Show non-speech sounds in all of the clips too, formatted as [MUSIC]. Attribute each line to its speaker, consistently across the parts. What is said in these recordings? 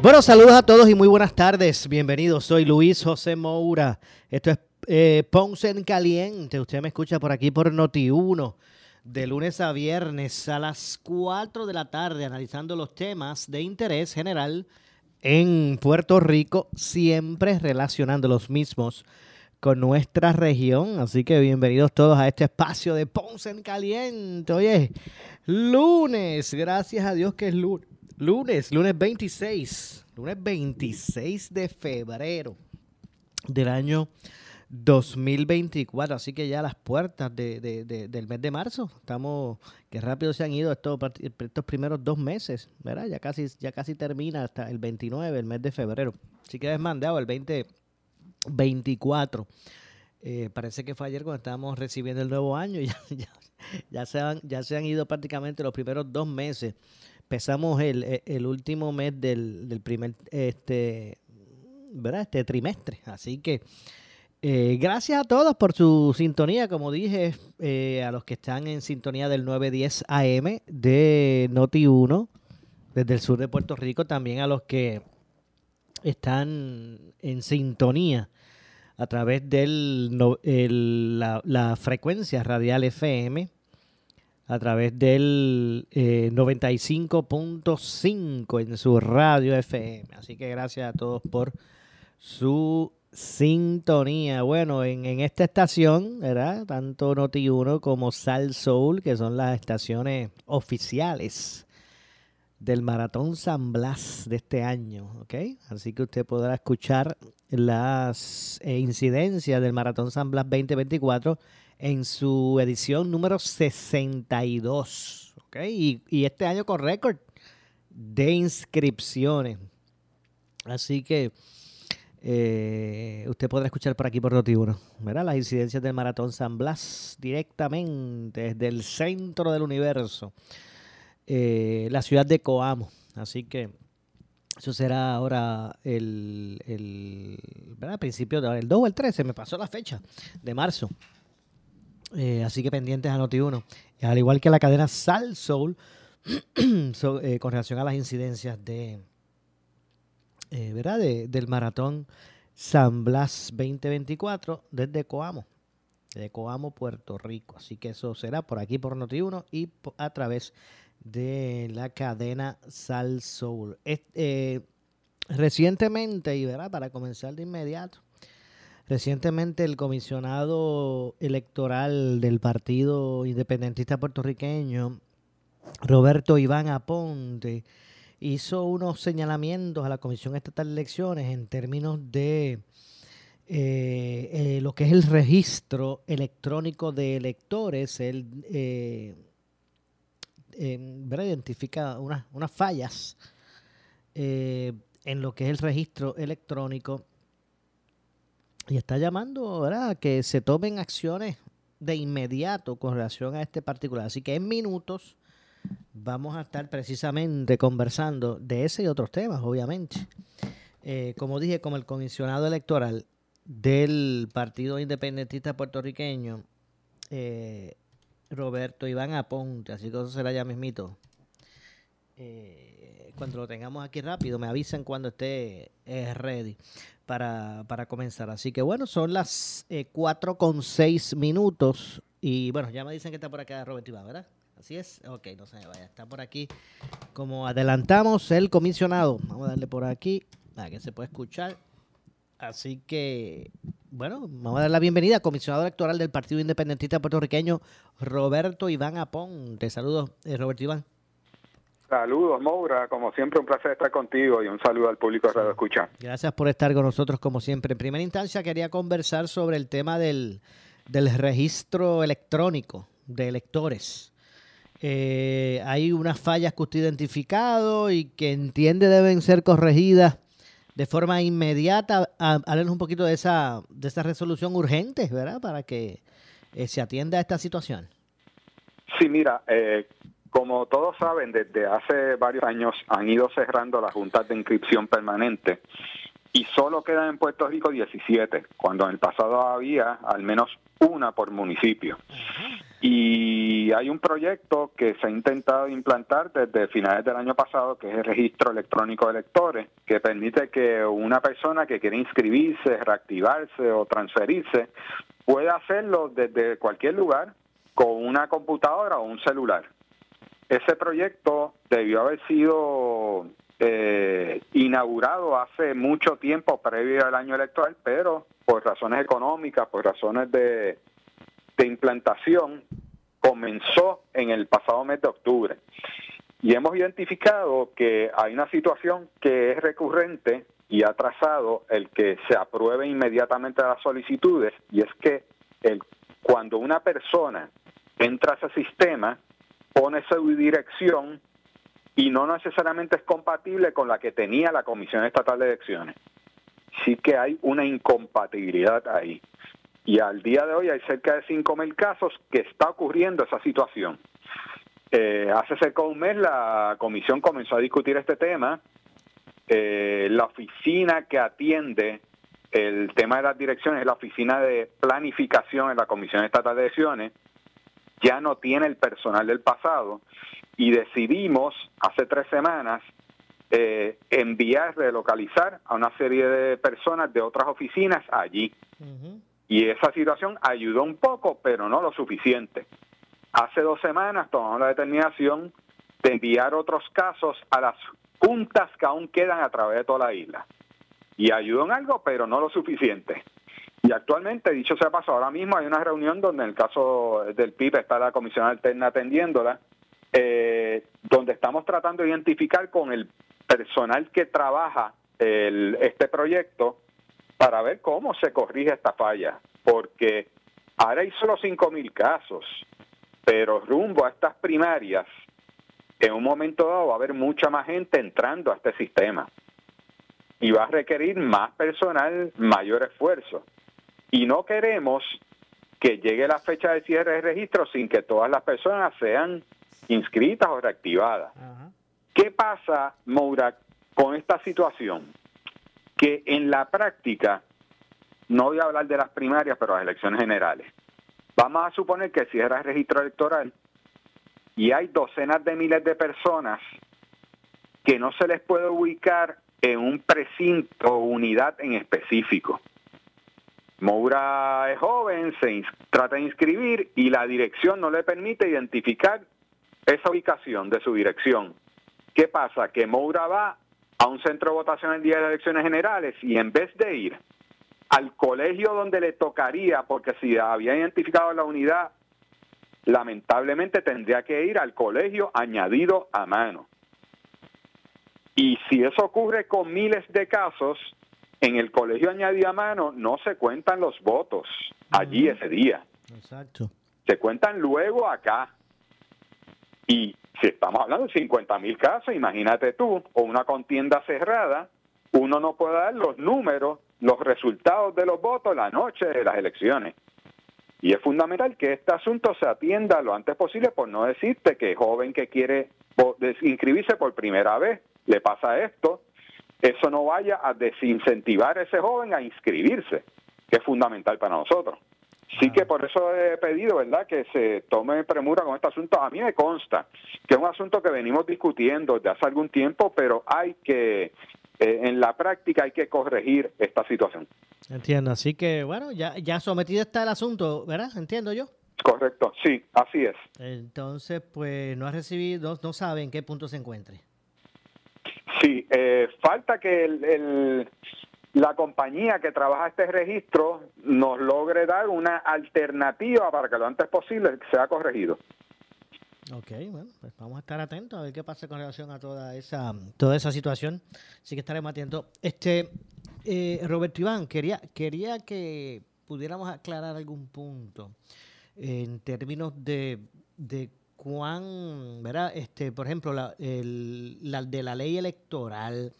Speaker 1: Bueno, saludos a todos y muy buenas tardes. Bienvenidos, soy Luis José Moura. Esto es eh, Ponce en Caliente. Usted me escucha por aquí por Noti1 de lunes a viernes a las 4 de la tarde analizando los temas de interés general en Puerto Rico, siempre relacionando los mismos con nuestra región. Así que bienvenidos todos a este espacio de Ponce en Caliente. Oye, lunes, gracias a Dios que es lunes Lunes, lunes 26, lunes 26 de febrero del año 2024. Así que ya las puertas del mes de marzo. Estamos, que rápido se han ido estos, estos primeros dos meses, ¿verdad? Ya casi, ya casi termina hasta el 29, el mes de febrero. Así que mandado el 2024. Eh, parece que fue ayer cuando estábamos recibiendo el nuevo año. [LAUGHS] Ya, se han, ya se han ido prácticamente los primeros dos meses empezamos el, e, el último mes del, del, primer este, ¿verdad? este trimestre. Así que eh, gracias a todos por su sintonía, como dije, eh, a los que están en sintonía del 910 AM de Noti 1 desde el sur de Puerto Rico, también a los que están en sintonía a través de la, la frecuencia radial FM a través del 95.5 eh, en su radio FM. Así que gracias a todos por su sintonía. Bueno, en, esta estación, ¿verdad? Tanto Noti1 como Sal Soul, que son las estaciones oficiales del Maratón San Blas de este año, ¿ok? Así que usted podrá escuchar las eh, incidencias del Maratón San Blas 2024 en su edición número 62. ¿okay? Y, este año con récord de inscripciones. Así que eh, usted podrá escuchar por aquí por Noti1, ¿verdad? Las incidencias del Maratón San Blas directamente desde el centro del universo, eh, la ciudad de Coamo. Así que eso será ahora el, el ¿verdad? principio del 2 o el 13, me pasó la fecha de marzo. Eh, así que pendientes a Noti1. Al igual que la cadena Sal Soul, [CLEARS THROAT] eh, con relación a las incidencias de, eh, ¿verdad? del maratón San Blas 2024 desde Coamo, de Coamo, Puerto Rico. Así que eso será por aquí por Noti1 y a través de la cadena Sal Soul. recientemente, y para comenzar de inmediato, Recientemente el comisionado electoral del Partido Independentista Puertorriqueño, Roberto Iván Aponte, hizo unos señalamientos a la Comisión Estatal de Elecciones en términos de eh, eh, lo que es el registro electrónico de electores. Él eh, identifica unas, unas fallas en lo que es el registro electrónico y está llamando a que se tomen acciones de inmediato con relación a este particular. Así que en minutos vamos a estar precisamente conversando de ese y otros temas, obviamente. Eh, como dije, como el comisionado electoral del Partido Independentista Puertorriqueño, eh, Roberto Iván Aponte, así que eso será ya mismito. Eh, cuando lo tengamos aquí rápido, me avisan cuando esté ready para, para comenzar. Así que bueno, son las eh, 4 con 6 minutos. Y bueno, ya me dicen que está por acá Robert Iván, ¿verdad? Así es. Ok, no se me vaya. Está por aquí. Como adelantamos, el comisionado. Vamos a darle por aquí. Para que se pueda escuchar. Así que, bueno, vamos a dar la bienvenida al comisionado electoral del Partido Independentista Puertorriqueño, Roberto Iván Aponte. Saludos, eh, Roberto Iván.
Speaker 2: Saludos, Moura. Como siempre, un placer estar contigo y un saludo al público de Radio Escucha.
Speaker 1: Gracias por estar con nosotros, como siempre. En primera instancia, quería conversar sobre el tema del, registro electrónico de electores. eh, hay unas fallas que usted ha identificado y que entiende deben ser corregidas de forma inmediata. Háblenos un poquito de esa, de esa resolución urgente, ¿verdad? Para que eh, se atienda a esta situación.
Speaker 2: Sí, mira, eh, como todos saben, desde hace varios años han ido cerrando las juntas de inscripción permanente y solo quedan en Puerto Rico 17, cuando en el pasado había al menos una por municipio. Y hay un proyecto que se ha intentado implantar desde finales del año pasado, que es el registro electrónico de electores, que permite que una persona que quiere inscribirse, reactivarse o transferirse pueda hacerlo desde cualquier lugar con una computadora o un celular. Ese proyecto debió haber sido eh, inaugurado hace mucho tiempo previo al año electoral, pero por razones económicas, por razones de, de implantación, comenzó en el pasado mes de octubre. Y hemos identificado que hay una situación que es recurrente y ha trazado el que se apruebe inmediatamente las solicitudes, y es que el, cuando una persona entra a ese sistema, pone su dirección y no necesariamente es compatible con la que tenía la Comisión Estatal de Elecciones. Sí que hay una incompatibilidad ahí. Y al día de hoy hay cerca de 5.000 casos que está ocurriendo esa situación. Eh, hace cerca de un mes la comisión comenzó a discutir este tema. Eh, la oficina que atiende el tema de las direcciones es la oficina de planificación en la Comisión Estatal de Elecciones. Ya no tiene el personal del pasado y decidimos hace tres semanas eh, enviar, relocalizar a una serie de personas de otras oficinas allí. Y esa situación ayudó un poco, pero no lo suficiente. Hace dos semanas tomamos la determinación de enviar otros casos a las juntas que aún quedan a través de toda la isla. Y ayudó en algo, pero no lo suficiente. Y actualmente, dicho sea paso, ahora mismo hay una reunión donde en el caso del PIB está la comisión alterna atendiéndola eh, donde estamos tratando de identificar con el personal que trabaja el, este proyecto para ver cómo se corrige esta falla, porque ahora hay solo 5.000 casos, pero rumbo a estas primarias, en un momento dado va a haber mucha más gente entrando a este sistema y va a requerir más personal, mayor esfuerzo. Y no queremos que llegue la fecha de cierre de registro sin que todas las personas sean inscritas o reactivadas. ¿Qué pasa, Moura, con esta situación? Que en la práctica, no voy a hablar de las primarias, pero las elecciones generales. Vamos a suponer que cierra el registro electoral y hay docenas de miles de personas que no se les puede ubicar en un precinto o unidad en específico. Moura es joven, se trata de inscribir y la dirección no le permite identificar esa ubicación de su dirección. ¿Qué pasa? Que Moura va a un centro de votación el día de las elecciones generales y en vez de ir al colegio donde le tocaría, porque si había identificado la unidad, lamentablemente tendría que ir al colegio añadido a mano. Y si eso ocurre con miles de casos, en el colegio añadido a mano no se cuentan los votos allí ese día. Exacto. Se cuentan luego acá. Y si estamos hablando de 50 mil casos, imagínate tú, o una contienda cerrada, uno no puede dar los números, los resultados de los votos la noche de las elecciones. Y es fundamental que este asunto se atienda lo antes posible, por no decirte que joven que quiere inscribirse por primera vez le pasa esto, eso no vaya a desincentivar a ese joven a inscribirse, que es fundamental para nosotros. Sí que por eso he pedido, ¿verdad?, que se tome premura con este asunto. A mí me consta que es un asunto que venimos discutiendo desde hace algún tiempo, pero hay que, eh, en la práctica hay que corregir esta situación.
Speaker 1: Entiendo, así que bueno, ya, ya sometido está el asunto, ¿verdad? Entiendo yo.
Speaker 2: Correcto, sí, así es.
Speaker 1: Entonces, pues no ha recibido, no sabe en qué punto se encuentre.
Speaker 2: Sí, eh, falta que el, la compañía que trabaja este registro nos logre dar una alternativa para que lo antes posible sea corregido.
Speaker 1: Ok, bueno, pues vamos a estar atentos a ver qué pasa con relación a toda esa toda esa situación. Así que estaremos atentos. Este, eh, Roberto Iván, quería, quería que pudiéramos aclarar algún punto en términos de, de cuán, ¿verdad? Este, por ejemplo, la, el, la de la ley electoral,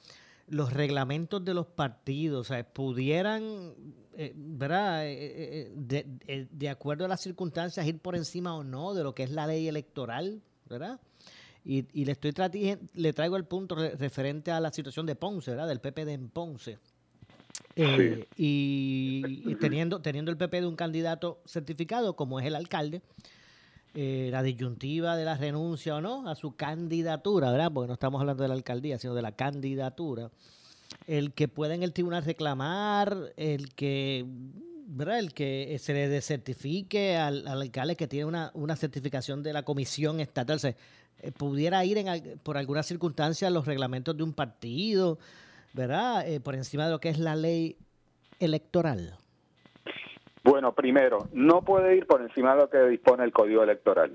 Speaker 1: los reglamentos de los partidos, o sea, pudieran, eh, ¿verdad? Eh, eh, de, de, acuerdo a las circunstancias, ir por encima o no de lo que es la ley electoral, ¿verdad? Y, y le estoy le traigo el punto referente a la situación de Ponce, ¿verdad? Del PP de Ponce. y, teniendo, teniendo el PP de un candidato certificado, como es el alcalde, la disyuntiva de la renuncia o no a su candidatura, ¿verdad? Porque no estamos hablando de la alcaldía, sino de la candidatura. El que pueda en el tribunal reclamar, el que, ¿verdad? El que se le desertifique al, alcalde que tiene una, una, certificación de la comisión estatal, se, eh, pudiera ir por alguna circunstancia los reglamentos de un partido, ¿verdad? Eh, por encima de lo que es la ley electoral.
Speaker 2: Bueno, primero, no puede ir por encima de lo que dispone el Código Electoral.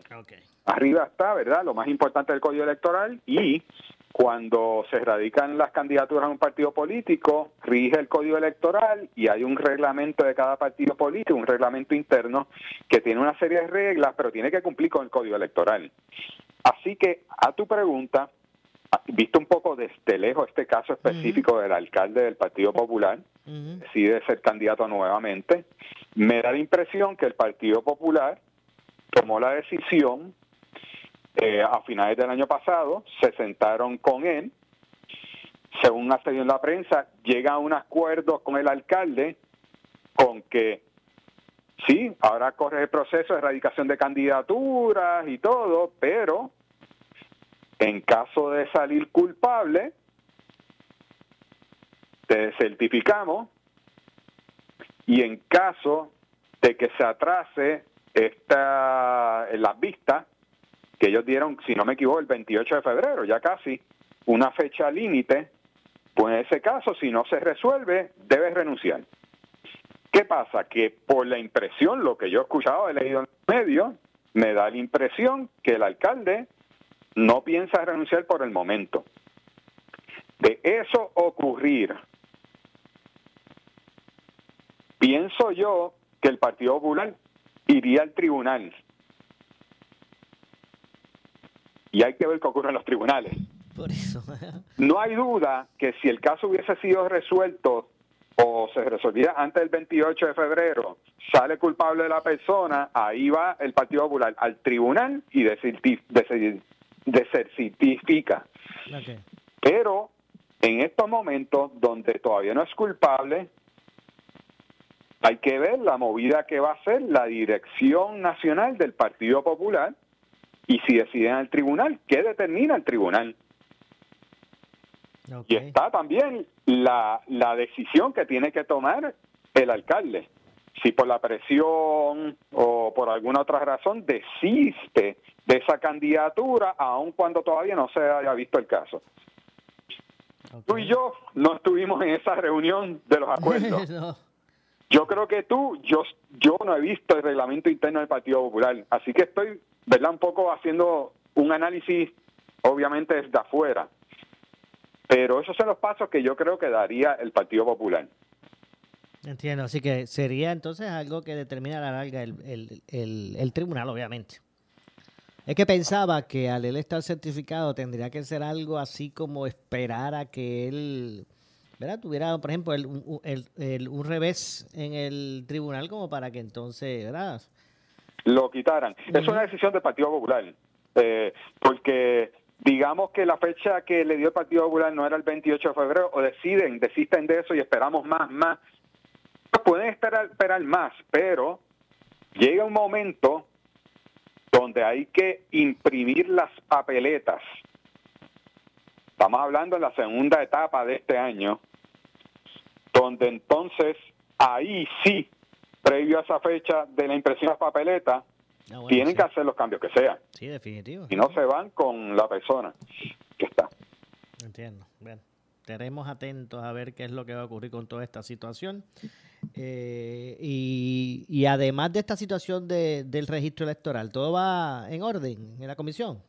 Speaker 2: Arriba está, ¿verdad? Lo más importante del Código Electoral y cuando se radican las candidaturas a un partido político, rige el Código Electoral y hay un reglamento de cada partido político, un reglamento interno que tiene una serie de reglas, pero tiene que cumplir con el Código Electoral. Así que, a tu pregunta, visto un poco desde lejos este caso específico del alcalde del Partido Popular, decide ser candidato nuevamente, me da la impresión que el Partido Popular tomó la decisión eh, a finales del año pasado, se sentaron con él, según ha salido en la prensa, llega a un acuerdo con el alcalde con que sí, ahora corre el proceso de erradicación de candidaturas y todo, pero en caso de salir culpable, te certificamos y en caso de que se atrase esta las vistas que ellos dieron, si no me equivoco, el 28 de febrero, ya casi una fecha límite, pues en ese caso, si no se resuelve, debe renunciar. ¿Qué pasa? Que por la impresión, lo que yo he escuchado, he leído en los medios, me da la impresión que el alcalde no piensa renunciar por el momento. De eso ocurrir, pienso yo que el Partido Popular iría al tribunal. Y hay que ver qué ocurre en los tribunales.
Speaker 1: Por eso. [LAUGHS]
Speaker 2: no hay duda que si el caso hubiese sido resuelto o se resolviera antes del 28 de febrero, sale culpable de la persona, ahí va el Partido Popular al tribunal y desertifica. Pero en estos momentos donde todavía no es culpable, hay que ver la movida que va a hacer la dirección nacional del Partido Popular y si deciden al tribunal, ¿qué determina el tribunal? Y está también la, la decisión que tiene que tomar el alcalde. Si por la presión o por alguna otra razón desiste de esa candidatura, aun cuando todavía no se haya visto el caso. Tú y yo no estuvimos en esa reunión de los acuerdos. [LAUGHS] Yo creo que tú, yo, yo no he visto el reglamento interno del Partido Popular, así que estoy, ¿verdad? Un poco haciendo un análisis, obviamente desde afuera. Pero esos son los pasos que yo creo que daría el Partido Popular.
Speaker 1: Entiendo, así que sería entonces algo que determina a la larga el, el, el, tribunal, obviamente. Es que pensaba que al él estar certificado tendría que ser algo así como esperar a que él ¿verdad? tuviera, por ejemplo, el, el, un revés en el tribunal como para que entonces, ¿verdad?
Speaker 2: Lo quitaran. Es una decisión del Partido Popular, eh, porque digamos que la fecha que le dio el Partido Popular no era el 28 de febrero, o deciden, desisten de eso y esperamos más, más. Pueden esperar, esperar más, pero llega un momento donde hay que imprimir las papeletas. Estamos hablando en la segunda etapa de este año, donde entonces ahí sí, previo a esa fecha de la impresión de papeleta, ah, tienen que hacer los cambios que sean.
Speaker 1: Sí, definitivo.
Speaker 2: Y no se van con la persona que está.
Speaker 1: Entiendo. Bien. Estaremos atentos a ver qué es lo que va a ocurrir con toda esta situación. Eh, y, y, además de esta situación de, del registro electoral, ¿todo va en orden en la comisión?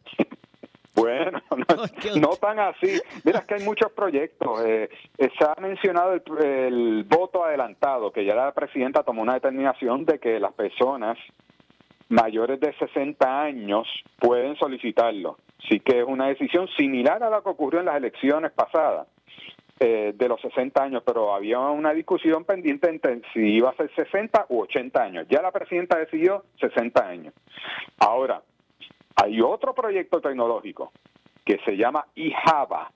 Speaker 2: Bueno, [LAUGHS] no, [LAUGHS] tan así. Mira, es que hay muchos proyectos. Eh, se ha mencionado el, voto adelantado, que ya la presidenta tomó una determinación de que las personas mayores de 60 años pueden solicitarlo. Así que es una decisión similar a la que ocurrió en las elecciones pasadas eh, de los 60 años, pero había una discusión pendiente entre si iba a ser 60 u 80 años. Ya la presidenta decidió 60 años. Ahora, hay otro proyecto tecnológico que se llama IJAVA,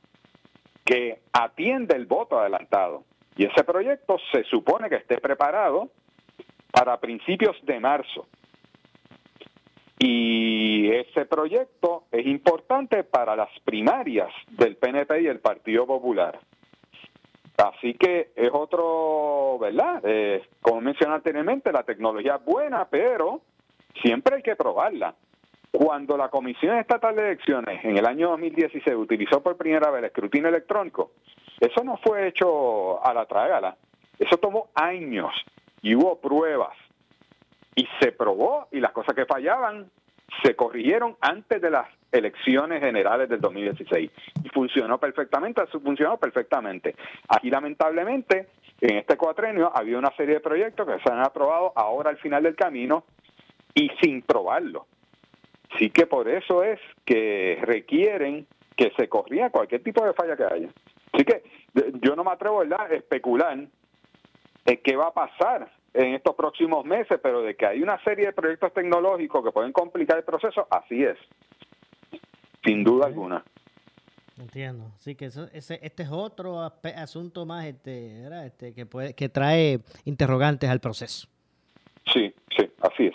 Speaker 2: que atiende el voto adelantado. Y ese proyecto se supone que esté preparado para principios de marzo. Y ese proyecto es importante para las primarias del PNP y el Partido Popular. Así que es otro, ¿verdad? Eh, como mencioné anteriormente, la tecnología es buena, pero siempre hay que probarla. Cuando la Comisión Estatal de Elecciones en el año 2016 utilizó por primera vez el escrutinio electrónico, eso no fue hecho a la trágala. Eso tomó años y hubo pruebas. Y se probó y las cosas que fallaban se corrigieron antes de las elecciones generales del 2016 y funcionó perfectamente, funcionó perfectamente. Aquí lamentablemente en este cuatrenio había una serie de proyectos que se han aprobado ahora al final del camino y sin probarlo. Así que por eso es que requieren que se corrija cualquier tipo de falla que haya. Así que yo no me atrevo a especular en qué va a pasar en estos próximos meses, pero de que hay una serie de proyectos tecnológicos que pueden complicar el proceso, así es, sin duda alguna.
Speaker 1: Entiendo, sí que eso, ese, este es otro asunto más este, este que puede, que trae interrogantes al proceso.
Speaker 2: Sí, sí, así es.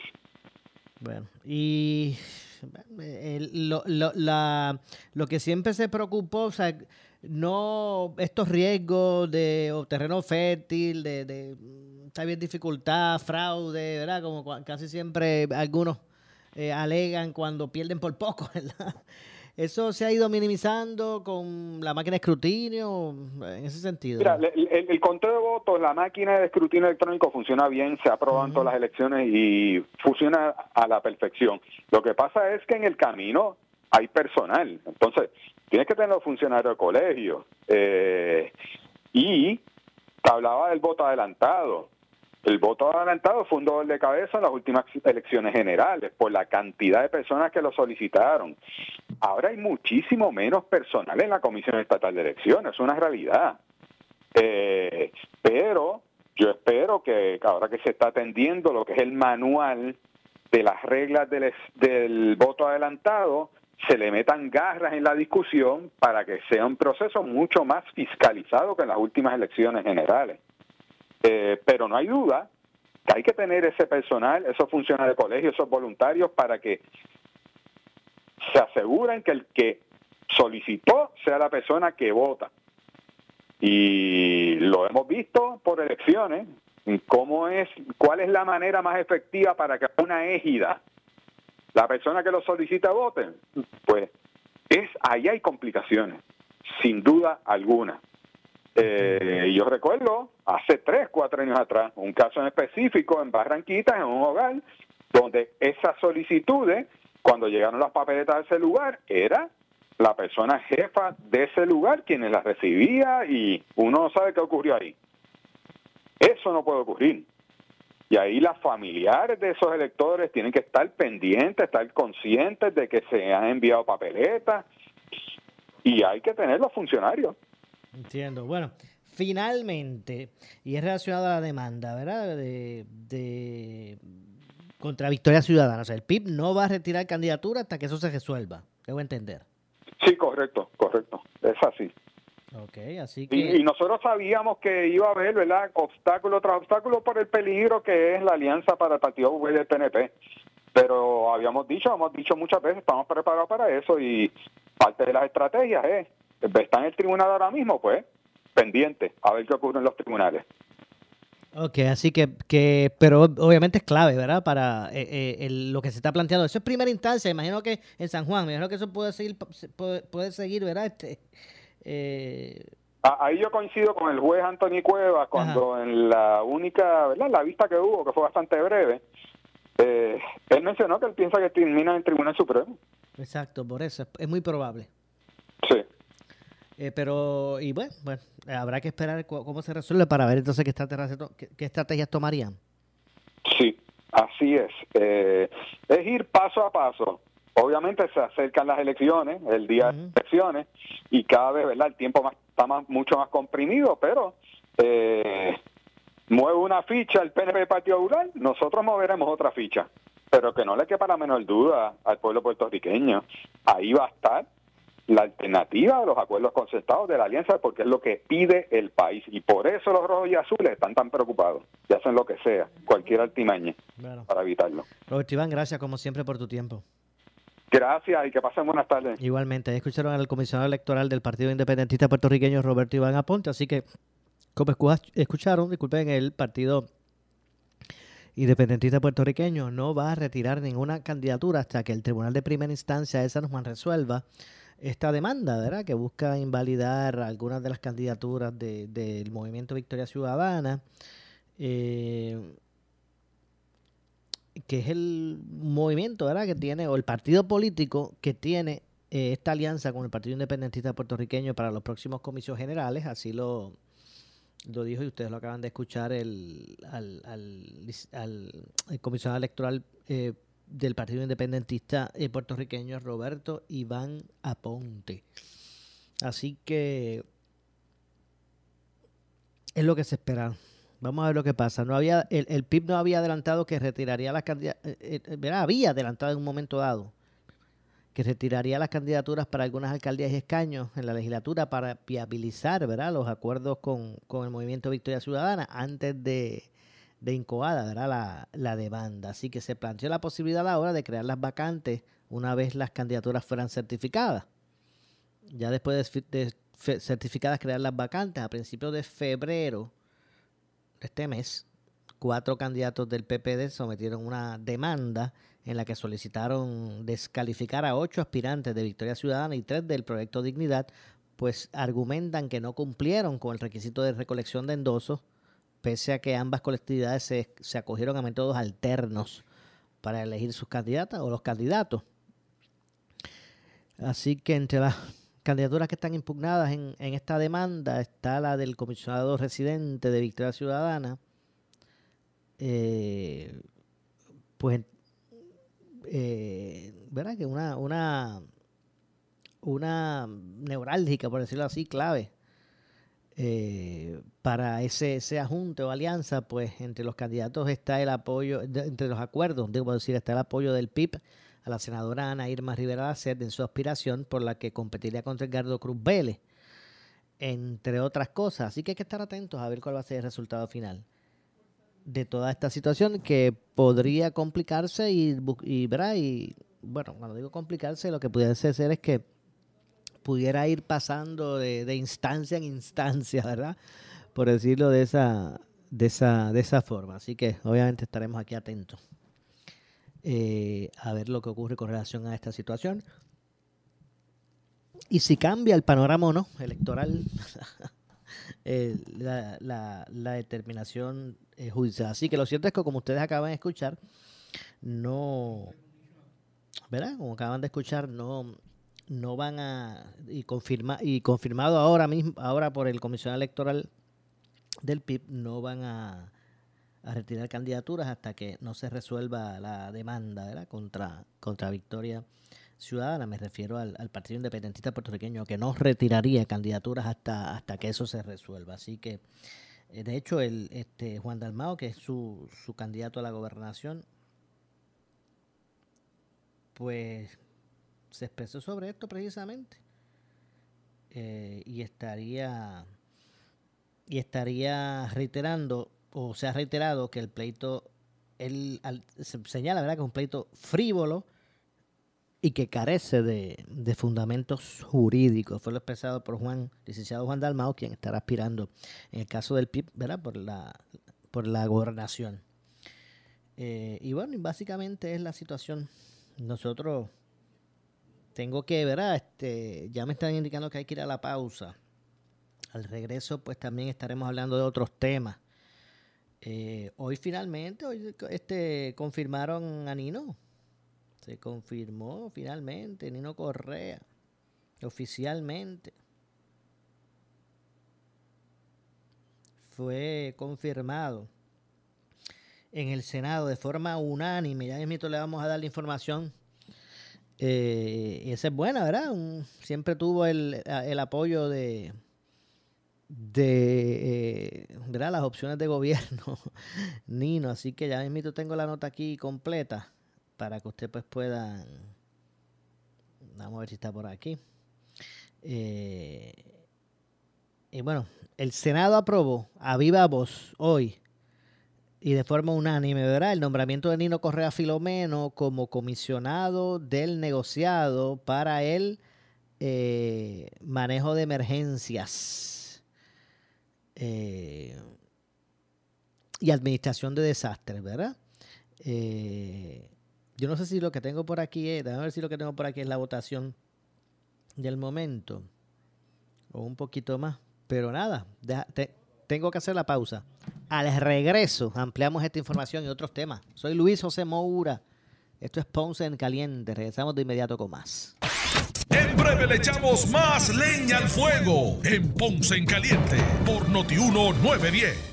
Speaker 1: Bueno, y lo, lo, la, lo que siempre se preocupó, o sea, no estos riesgos de terreno fértil, de, de bien dificultad, fraude, ¿verdad? Como casi siempre algunos eh, alegan cuando pierden por poco, [LAUGHS] ¿verdad? ¿Eso se ha ido minimizando con la máquina de escrutinio en ese sentido?
Speaker 2: Mira, el, el, conteo de votos, la máquina de escrutinio electrónico funciona bien, se aprueban todas las elecciones y funciona a la perfección. Lo que pasa es que en el camino hay personal, entonces tienes que tener los funcionarios de colegio eh, y te hablaba del voto adelantado. El voto adelantado fue un dolor de cabeza en las últimas elecciones generales por la cantidad de personas que lo solicitaron. Ahora hay muchísimo menos personal en la Comisión Estatal de Elecciones, es una realidad. Eh, pero yo espero que ahora que se está atendiendo lo que es el manual de las reglas del, del voto adelantado, se le metan garras en la discusión para que sea un proceso mucho más fiscalizado que en las últimas elecciones generales. Eh, pero no hay duda que hay que tener ese personal, esos funcionarios de colegio, esos voluntarios para que se aseguren que el que solicitó sea la persona que vota. Y lo hemos visto por elecciones, cómo es, cuál es la manera más efectiva para que una égida, la persona que lo solicita vote, pues es ahí hay complicaciones, sin duda alguna. Eh, yo recuerdo hace tres, cuatro años atrás, un caso en específico en Barranquitas, en un hogar, donde esas solicitudes, cuando llegaron las papeletas a ese lugar, era la persona jefa de ese lugar quien las recibía y uno no sabe qué ocurrió ahí. Eso no puede ocurrir. Y ahí las familiares de esos electores tienen que estar pendientes, estar conscientes de que se han enviado papeletas y hay que tener los funcionarios.
Speaker 1: Entiendo. Bueno, finalmente, y es relacionado a la demanda, ¿verdad? De, contra Victoria Ciudadana. O sea, el PIB no va a retirar candidatura hasta que eso se resuelva. Debo entender.
Speaker 2: Sí, correcto, correcto. Es así.
Speaker 1: Ok, así que...
Speaker 2: Y, nosotros sabíamos que iba a haber, ¿verdad? Obstáculo tras obstáculo por el peligro que es la alianza para el Partido Popular del PNP. Pero habíamos dicho, hemos dicho muchas veces, estamos preparados para eso y parte de las estrategias es, está en el tribunal ahora mismo, pues, pendiente, a ver qué ocurre en los tribunales.
Speaker 1: Ok, así que, que pero obviamente es clave, ¿verdad? Para eh, eh, lo que se está planteando. Eso es primera instancia, imagino que en San Juan, me imagino que eso puede seguir, puede, seguir ¿verdad? Este,
Speaker 2: eh... Ahí yo coincido con el juez Anthony Cuevas cuando en la única, ¿verdad? La vista que hubo, que fue bastante breve, eh, él mencionó que él piensa que termina en el Tribunal Supremo.
Speaker 1: Exacto, por eso es muy probable.
Speaker 2: Sí.
Speaker 1: Eh, pero, y bueno, bueno, habrá que esperar cómo se resuelve para ver entonces qué estrategias, qué, estrategias tomarían.
Speaker 2: Sí, Así es. Eh, es ir paso a paso. Obviamente se acercan las elecciones, el día de las elecciones, y cada vez, ¿verdad? El tiempo más, está más, mucho más comprimido, pero eh, mueve una ficha el PNP Partido Popular, nosotros moveremos otra ficha. Pero que no le quepa la menor duda al pueblo puertorriqueño. Ahí va a estar la alternativa a los acuerdos concertados de la alianza porque es lo que pide el país y por eso los rojos y azules están tan preocupados y hacen lo que sea, cualquier altimaña para evitarlo.
Speaker 1: Robert Iván, gracias como siempre por tu tiempo.
Speaker 2: Gracias y que pasen buenas tardes.
Speaker 1: Igualmente, escucharon al comisionado electoral del Partido Independentista Puertorriqueño Roberto Iván Aponte, así que como escucharon, disculpen, el Partido Independentista Puertorriqueño no va a retirar ninguna candidatura hasta que el Tribunal de Primera Instancia de San Juan resuelva esta demanda, ¿verdad? Que busca invalidar algunas de las candidaturas del movimiento Victoria Ciudadana, eh, que es el movimiento, ¿verdad? Que tiene, o el partido político que tiene eh, esta alianza con el Partido Independentista Puertorriqueño para los próximos comicios generales, así lo, lo dijo y ustedes lo acaban de escuchar el, al, al, comisionado electoral eh, del Partido Independentista eh, puertorriqueño Roberto Iván Aponte. Así que es lo que se espera. Vamos a ver lo que pasa. No había el, el PIB no había adelantado que retiraría las candidaturas. Eh, eh, había adelantado en un momento dado que retiraría las candidaturas para algunas alcaldías y escaños en la legislatura para viabilizar ¿verdad? los acuerdos con, con el movimiento Victoria Ciudadana antes de, de incoada. La, la, demanda. Así que se planteó la posibilidad ahora de crear las vacantes una vez las candidaturas fueran certificadas. Ya después de, certificadas, crear las vacantes a principios de febrero de este mes, cuatro candidatos del PPD sometieron una demanda en la que solicitaron descalificar a ocho aspirantes de Victoria Ciudadana y tres del Proyecto Dignidad, pues argumentan que no cumplieron con el requisito de recolección de endosos pese a que ambas colectividades se, acogieron a métodos alternos para elegir sus candidatas o los candidatos. Así que entre las candidaturas que están impugnadas en, esta demanda está la del comisionado residente de Victoria Ciudadana, eh, pues, eh, ¿verdad? Que una, una, una neurálgica, por decirlo así, clave eh, para ese, ese ajunte o alianza, pues entre los candidatos está el apoyo, entre los acuerdos, debo decir, está el apoyo del PIB a la senadora Ana Irma Rivera Lacet en su aspiración por la que competiría contra Edgardo Cruz Vélez, entre otras cosas. Así que hay que estar atentos a ver cuál va a ser el resultado final de toda esta situación que podría complicarse y, y, y bueno, cuando digo complicarse, lo que pudiera ser es que pudiera ir pasando de, instancia en instancia, ¿verdad? Por decirlo de esa, de esa, de esa forma. Así que obviamente estaremos aquí atentos eh, a ver lo que ocurre con relación a esta situación. Y si cambia el panorama o no electoral, [LAUGHS] eh, la, determinación judicial. Así que lo cierto es que como ustedes acaban de escuchar, no, ¿verdad? Como acaban de escuchar, no, no van a y confirma y confirmado ahora mismo ahora por el comisionado electoral del PIB no van a, retirar candidaturas hasta que no se resuelva la demanda contra contra Victoria Ciudadana. Me refiero al, Partido Independentista puertorriqueño que no retiraría candidaturas hasta hasta que eso se resuelva. Así que eh, de hecho el este Juan Dalmao que es su, su candidato a la gobernación pues se expresó sobre esto precisamente. Eh, y estaría y estaría reiterando o se ha reiterado que el pleito él se señala verdad que es un pleito frívolo y que carece de, de, fundamentos jurídicos. Fue lo expresado por Juan, licenciado Juan Dalmao, quien estará aspirando en el caso del PIB, ¿verdad? Por la, por la gobernación. Eh, y bueno, básicamente es la situación. Nosotros tengo que, ver, Este, ya me están indicando que hay que ir a la pausa. Al regreso, pues también estaremos hablando de otros temas. Eh, hoy finalmente, hoy este, confirmaron a Nino. Se confirmó finalmente, Nino Correa, oficialmente. Fue confirmado. en el Senado de forma unánime. Ya mismo le vamos a dar la información. Eh, y esa es buena, ¿verdad? siempre tuvo el, el apoyo de, de eh, las opciones de gobierno, [LAUGHS] Nino. Así que ya mismo tengo la nota aquí completa para que usted pues pueda... Vamos a ver si está por aquí. Eh, y bueno, el Senado aprobó a viva voz hoy y de forma unánime, ¿verdad? El nombramiento de Nino Correa Filomeno como comisionado del negociado para el eh, manejo de emergencias eh, y administración de desastres, ¿verdad? Eh, yo no sé si lo que tengo por aquí es, déjame ver si lo que tengo por aquí es la votación del momento o un poquito más, pero nada, tengo que hacer la pausa. Al regreso ampliamos esta información y otros temas. Soy Luis José Moura. Esto es Ponce en Caliente. Regresamos de inmediato con más.
Speaker 3: En breve le echamos más leña al fuego en Ponce en Caliente por Notiuno 910.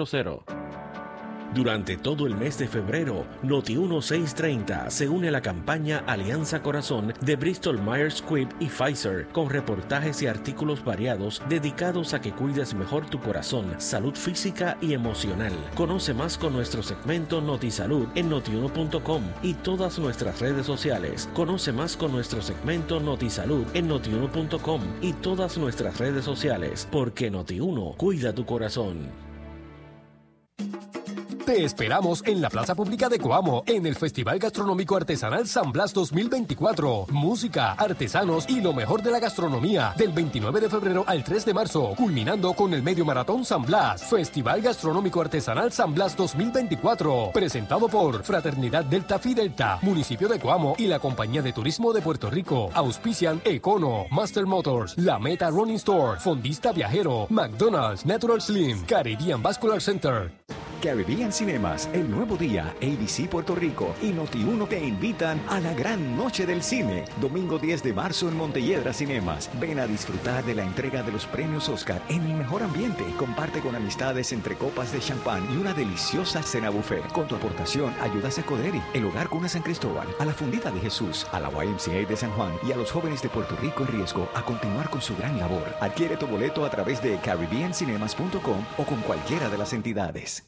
Speaker 4: 259-8200. Durante todo el mes de febrero, Noti 1630 se une a la campaña Alianza Corazón de Bristol Myers Squibb y Pfizer, con reportajes y artículos variados dedicados a que cuides mejor tu corazón, salud física y emocional. Conoce más con nuestro segmento Noti Salud en notiuno.com y todas nuestras redes sociales. Conoce más con nuestro segmento Noti Salud en notiuno.com y todas nuestras redes sociales, porque Noti1 cuida tu corazón.
Speaker 5: thank you Te esperamos en la Plaza Pública de Coamo, en el Festival Gastronómico Artesanal San Blas 2024. Música, artesanos y lo mejor de la gastronomía, del 29 de febrero al 3 de marzo, culminando con el Medio Maratón San Blas. Festival Gastronómico Artesanal San Blas 2024, presentado por Fraternidad Delta Fidelta, Municipio de Coamo y la Compañía de Turismo de Puerto Rico. Auspician Econo, Master Motors, La Meta Running Store, Fondista Viajero, McDonald's, Natural Slim, Caribbean Vascular Center.
Speaker 6: Caribbean Cinemas, El Nuevo Día, ABC Puerto Rico y Noti1 te invitan a la gran noche del cine. Domingo 10 de marzo en Montelledra Cinemas. Ven a disfrutar de la entrega de los premios Oscar en el mejor ambiente. Comparte con amistades entre copas de champán y una deliciosa cena buffet. Con tu aportación ayudas a Coderi, el hogar Cuna San Cristóbal, a la Fundita de Jesús, a la YMCA de San Juan y a los jóvenes de Puerto Rico en riesgo a continuar con su gran labor. Adquiere tu boleto a través de caribbeancinemas.com o con cualquiera de las entidades.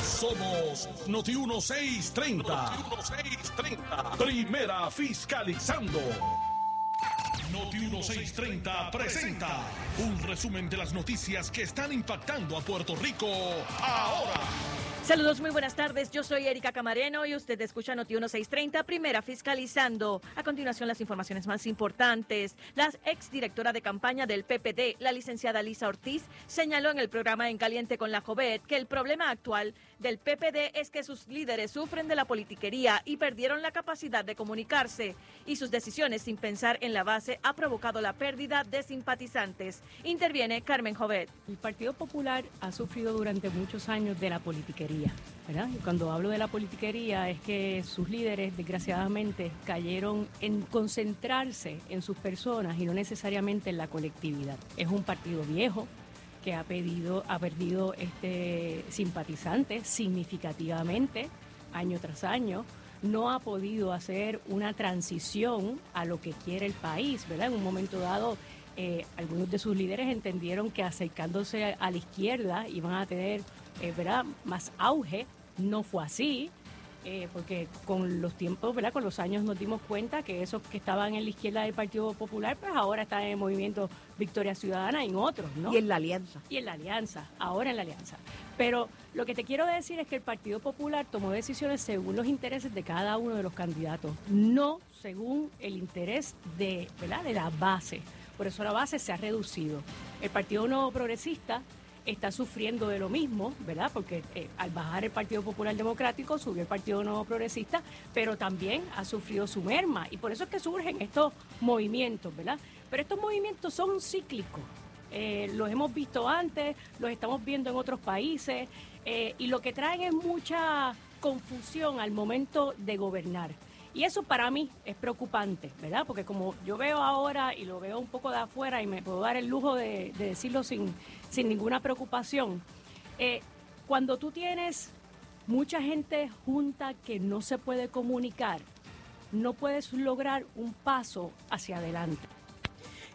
Speaker 3: Somos Noti 1630. Noti 1630. Primera fiscalizando. Noti 1630 presenta un resumen de las noticias que están impactando a Puerto Rico ahora.
Speaker 7: Saludos, muy buenas tardes. Yo soy Erika Camareno y usted escucha Noti 1630, primera fiscalizando. A continuación, las informaciones más importantes. La exdirectora de campaña del PPD, la licenciada Lisa Ortiz, señaló en el programa En Caliente con la Jovet que el problema actual del PPD es que sus líderes sufren de la politiquería y perdieron la capacidad de comunicarse y sus decisiones sin pensar en la base ha provocado la pérdida de simpatizantes. Interviene Carmen Jovet.
Speaker 8: El Partido Popular ha sufrido durante muchos años de la politiquería. ¿verdad? Cuando hablo de la politiquería es que sus líderes desgraciadamente cayeron en concentrarse en sus personas y no necesariamente en la colectividad. Es un partido viejo que ha, pedido, ha perdido este, simpatizantes significativamente año tras año no ha podido hacer una transición a lo que quiere el país, ¿verdad? En un momento dado, eh, algunos de sus líderes entendieron que acercándose a la izquierda iban a tener, eh, ¿verdad?, más auge. No fue así. Eh, porque con los tiempos, ¿verdad? Con los años nos dimos cuenta que esos que estaban en la izquierda del Partido Popular, pues ahora están en el movimiento Victoria Ciudadana y en otros, ¿no?
Speaker 9: Y en la alianza.
Speaker 8: Y en la alianza, ahora en la alianza. Pero lo que te quiero decir es que el Partido Popular tomó decisiones según los intereses de cada uno de los candidatos, no según el interés de, ¿verdad? de la base. Por eso la base se ha reducido. El Partido No Progresista está sufriendo de lo mismo, ¿verdad? Porque eh, al bajar el Partido Popular Democrático subió el Partido Nuevo Progresista, pero también ha sufrido su merma y por eso es que surgen estos movimientos, ¿verdad? Pero estos movimientos son cíclicos. Eh, los hemos visto antes, los estamos viendo en otros países eh, y lo que traen es mucha confusión al momento de gobernar. Y eso para mí es preocupante, ¿verdad? Porque como yo veo ahora y lo veo un poco de afuera y me puedo dar el lujo de, decirlo sin, ninguna preocupación, eh, cuando tú tienes mucha gente junta que no se puede comunicar, no puedes lograr un paso hacia adelante.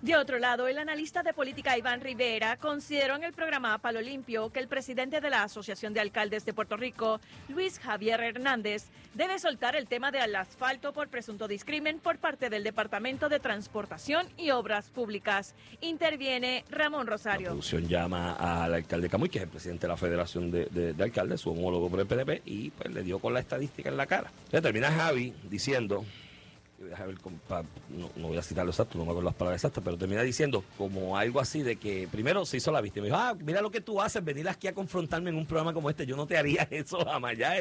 Speaker 7: De otro lado, el analista de política Iván Rivera consideró en el programa Palo Limpio que el presidente de la Asociación de Alcaldes de Puerto Rico, Luis Javier Hernández, debe soltar el tema del asfalto por presunto discrimen por parte del Departamento de Transportación y Obras Públicas. Interviene Ramón Rosario.
Speaker 10: La producción llama al alcalde Camuy, que es el presidente de la Federación de, Alcaldes, su homólogo por el PDP, y pues le dio con la estadística en la cara. Termina Javi diciendo no, voy a citarlo exacto, no me acuerdo las palabras exactas, pero termina diciendo como algo así de que primero se hizo la víctima. Me dijo, ah, mira lo que tú haces, venir aquí a confrontarme en un programa como este, yo no te haría [LAUGHS] eso jamás. Ya,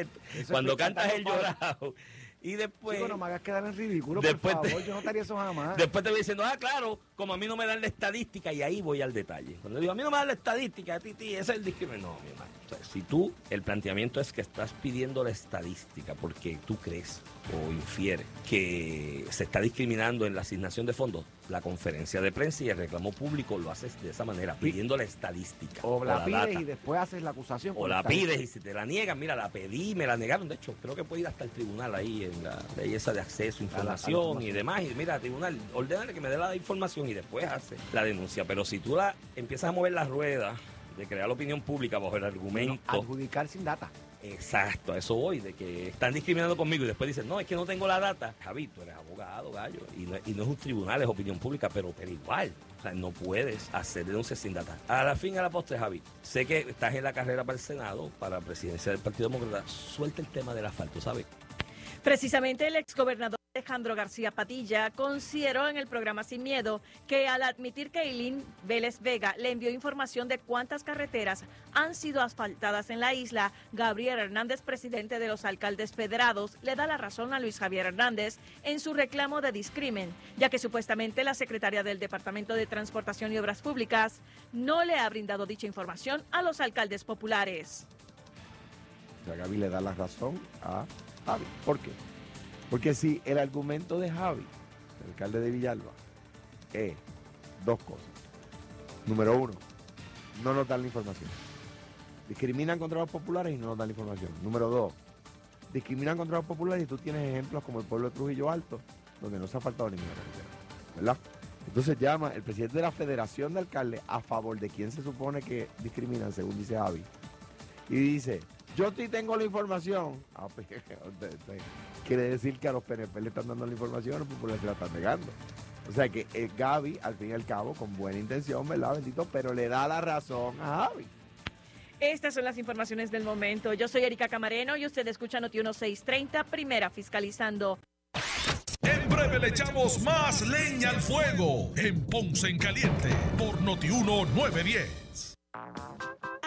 Speaker 10: cuando cantas el llorado. Y después.
Speaker 9: no me hagas quedar en ridículo, después por favor, yo no te haría eso jamás.
Speaker 10: Después te voy diciendo, ah, claro, como a mí no me dan la estadística, y ahí voy al detalle. Cuando digo, a mí no me dan la estadística, a ti, ti, ese es el discrimen. No, mi hermano. si tú, el planteamiento es que estás pidiendo la estadística porque tú crees o infiere que se está discriminando en la asignación de fondos, la conferencia de prensa y el reclamo público lo haces de esa manera, pidiendo la estadística.
Speaker 9: O, la, pides y después haces la acusación.
Speaker 10: O la pides y si te la niegan, mira, la pedí, me la negaron. De hecho, creo que puede ir hasta el tribunal ahí en la ley esa de acceso, información y demás. Y mira, tribunal, ordenale que me dé la información y después hace la denuncia. Pero si tú la empiezas a mover la rueda de crear la opinión pública bajo el argumento.
Speaker 9: adjudicar sin data.
Speaker 10: Exacto, a eso voy, de que están discriminando conmigo y después dicen, no, es que no tengo la data. Javi, tú eres abogado, gallo, y no, y no es un tribunal, es opinión pública, pero, pero igual, o sea, no puedes hacer denuncias sin data. A la fin, a la postre, Javi, sé que estás en la carrera para el Senado, para la presidencia del Partido Demócrata, suelta el tema del asfalto, ¿sabes?
Speaker 7: Precisamente el exgobernador Alejandro García Patilla consideró en el programa Sin Miedo que al admitir que Eileen Vélez Vega le envió información de cuántas carreteras han sido asfaltadas en la isla, Gabriel Hernández, presidente de los alcaldes federados, le da la razón a Luis Javier Hernández en su reclamo de discrimen, ya que supuestamente la secretaria del Departamento de Transportación y Obras Públicas no le ha brindado dicha información a los alcaldes populares.
Speaker 9: Gaby le da la razón a Javi. ¿Por qué? Porque si el argumento de Javi, el alcalde de Villalba, es dos cosas. Número uno, no nos dan la información. Discriminan contra los populares y no nos dan la información. Número dos, discriminan contra los populares y tú tienes ejemplos como el pueblo de Trujillo Alto, donde no se ha faltado ninguna carretera. ¿Verdad? Entonces llama el presidente de la Federación de Alcaldes a favor de quien se supone que discriminan, según dice Javi. Y dice, yo sí tengo la información. Ah, pues, [LAUGHS] quiere decir que a los PNP le están dando la información, los populares se la están negando. O sea que eh, Gaby, al fin y al cabo, con buena intención, ¿verdad? Bendito, pero le da la razón a Javi.
Speaker 7: Estas son las informaciones del momento. Yo soy Erika Camareno y usted escucha Noti 1630, primera fiscalizando.
Speaker 3: En breve le echamos más leña al fuego en Ponce en Caliente por Noti 1910.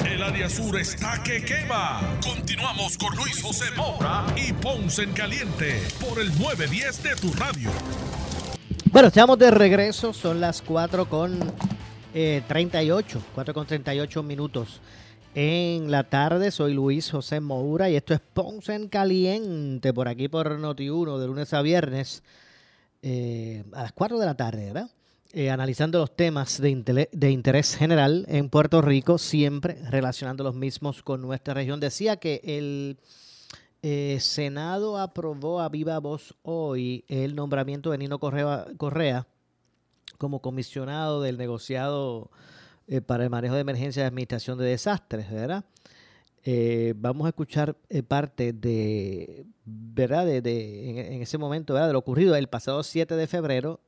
Speaker 3: El área sur está que quema. Continuamos con Luis José Moura y Ponce en Caliente por el 910 de tu radio.
Speaker 1: Bueno, estamos de regreso, son las 4 con eh, 38, 4 con 38 minutos en la tarde. Soy Luis José Moura y esto es Ponce en Caliente por aquí por Noti1 de lunes a viernes eh, a las 4 de la tarde, ¿verdad? Eh, analizando los temas de, de interés general en Puerto Rico, siempre relacionando los mismos con nuestra región. Decía que el eh, Senado aprobó a viva voz hoy el nombramiento de Nino Correa, como comisionado del negociado eh, para el manejo de emergencia y administración de desastres, ¿verdad? Vamos a escuchar parte de, ¿verdad? De, de- en, en ese momento, ¿verdad? De lo ocurrido el pasado 7 de febrero.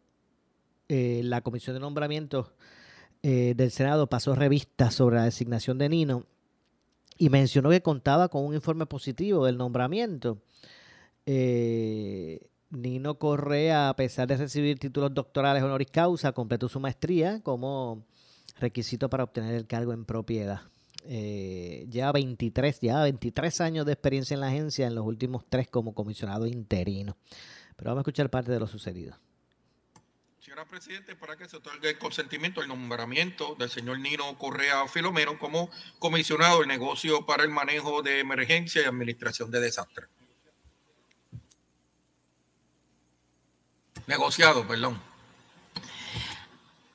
Speaker 1: Eh, la Comisión de Nombramientos eh, del Senado pasó revista sobre la designación de Nino y mencionó que contaba con un informe positivo del nombramiento. Eh, Nino Correa, a pesar de recibir títulos doctorales honoris causa, completó su maestría como requisito para obtener el cargo en propiedad. Eh, lleva 23, lleva 23 años de experiencia en la agencia, en los últimos tres como comisionado interino. Pero vamos a escuchar parte de lo sucedido.
Speaker 11: Presidente, para que se otorgue el consentimiento al nombramiento del señor Nino Correa Filomeno como comisionado del negocio para el manejo de emergencia y administración de desastres. Negociado, perdón.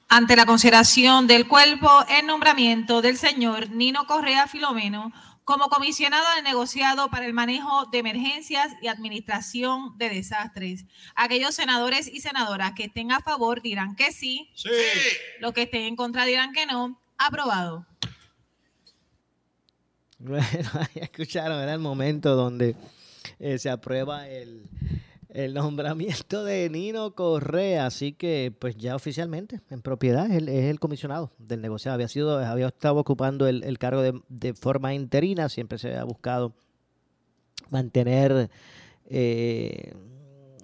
Speaker 12: ante la consideración del cuerpo el nombramiento del señor Nino Correa Filomeno como comisionado del negociado para el manejo de emergencias y administración de desastres. Aquellos senadores y senadoras que estén a favor dirán que sí.
Speaker 11: Sí.
Speaker 12: Los que estén en contra dirán que no. Aprobado. [LAUGHS]
Speaker 1: Bueno, ahí escucharon, era el momento donde eh, se aprueba el, el nombramiento de Nino Correa, así que pues ya oficialmente en propiedad es el, es el comisionado del negociado. Había sido, había estado ocupando el, cargo de, forma interina, siempre se ha buscado mantener eh,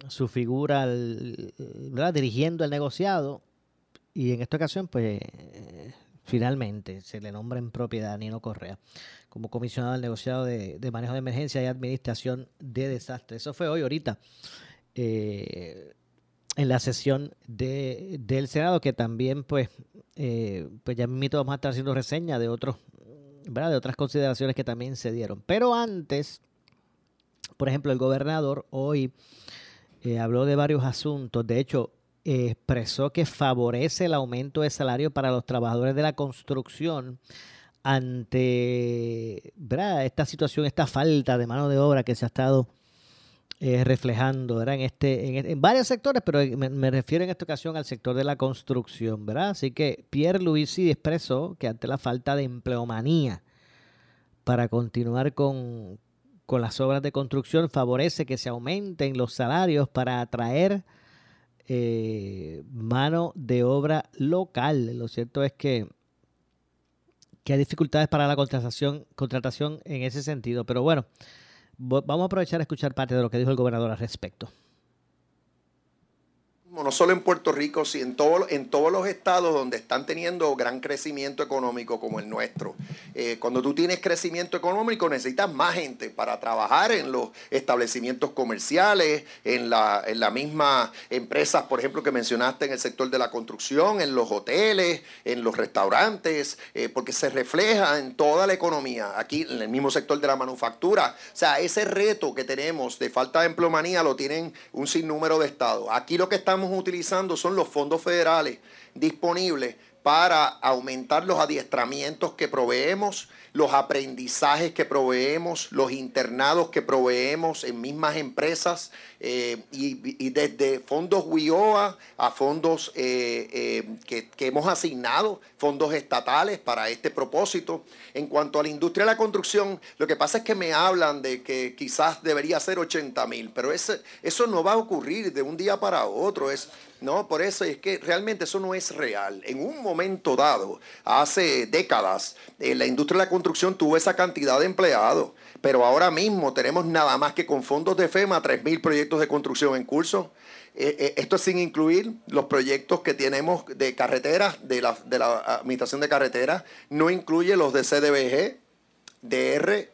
Speaker 1: su figura dirigiendo el negociado y en esta ocasión pues eh, finalmente se le nombra en propiedad a Nino Correa como comisionado del negociado de, de manejo de emergencia y administración de desastres. Eso fue hoy ahorita eh, en la sesión de, del Senado que también pues eh, pues ya mismo vamos a estar haciendo reseña de otros de otras consideraciones que también se dieron. Pero antes, por ejemplo, el gobernador hoy eh, habló de varios asuntos. De hecho, expresó que favorece el aumento de salario para los trabajadores de la construcción ante ¿verdad? esta situación, esta falta de mano de obra que se ha estado eh, reflejando ¿verdad? En, este, en, en varios sectores, pero me, me refiero en esta ocasión al sector de la construcción. ¿verdad? Así que Pierre Luisi expresó que ante la falta de empleomanía para continuar con, con las obras de construcción, favorece que se aumenten los salarios para atraer eh, mano de obra local. Lo cierto es que, que hay dificultades para la contratación, contratación en ese sentido. Pero bueno, vamos a aprovechar a escuchar parte de lo que dijo el gobernador al respecto.
Speaker 13: No solo en Puerto Rico, sino en, todo- en todos los estados donde están teniendo gran crecimiento económico como el nuestro. Eh, cuando tú tienes crecimiento económico necesitas más gente para trabajar en los establecimientos comerciales, en la, en la misma empresas, por ejemplo, que mencionaste en el sector de la construcción, en los hoteles, en los restaurantes, eh, porque se refleja en toda la economía, aquí en el mismo sector de la manufactura. O sea, ese reto que tenemos de falta de empleomanía lo tienen un sinnúmero de estados. Aquí lo que estamos utilizando son los fondos federales disponibles para aumentar los adiestramientos que proveemos, los aprendizajes que proveemos, los internados que proveemos en mismas empresas eh, y, desde fondos WIOA a fondos eh, eh, que, que, hemos asignado, fondos estatales para este propósito. En cuanto a la industria de la construcción, lo que pasa es que me hablan de que quizás debería ser 80 mil, pero ese, eso no va a ocurrir de un día para otro. Es, no, por eso es que realmente eso no es real. En un momento dado, hace décadas, eh, la industria de la construcción tuvo esa cantidad de empleados, pero ahora mismo tenemos nada más que con fondos de FEMA 3.000 proyectos de construcción en curso. Eh, eh, esto es sin incluir los proyectos que tenemos de carreteras, de la, de la administración de carreteras, no incluye los de CDBG, DR,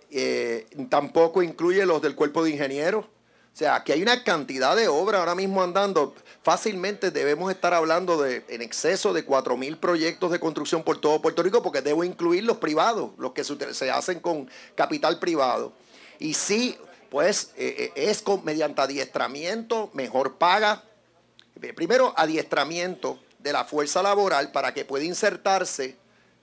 Speaker 13: tampoco incluye los del cuerpo de ingenieros. O sea, aquí hay una cantidad de obras ahora mismo andando. Fácilmente debemos estar hablando de en exceso de 4.000 proyectos de construcción por todo Puerto Rico, porque debo incluir los privados, los que se hacen con capital privado. Y sí, pues eh, eh, es mediante adiestramiento, mejor paga. Primero, adiestramiento de la fuerza laboral para que pueda insertarse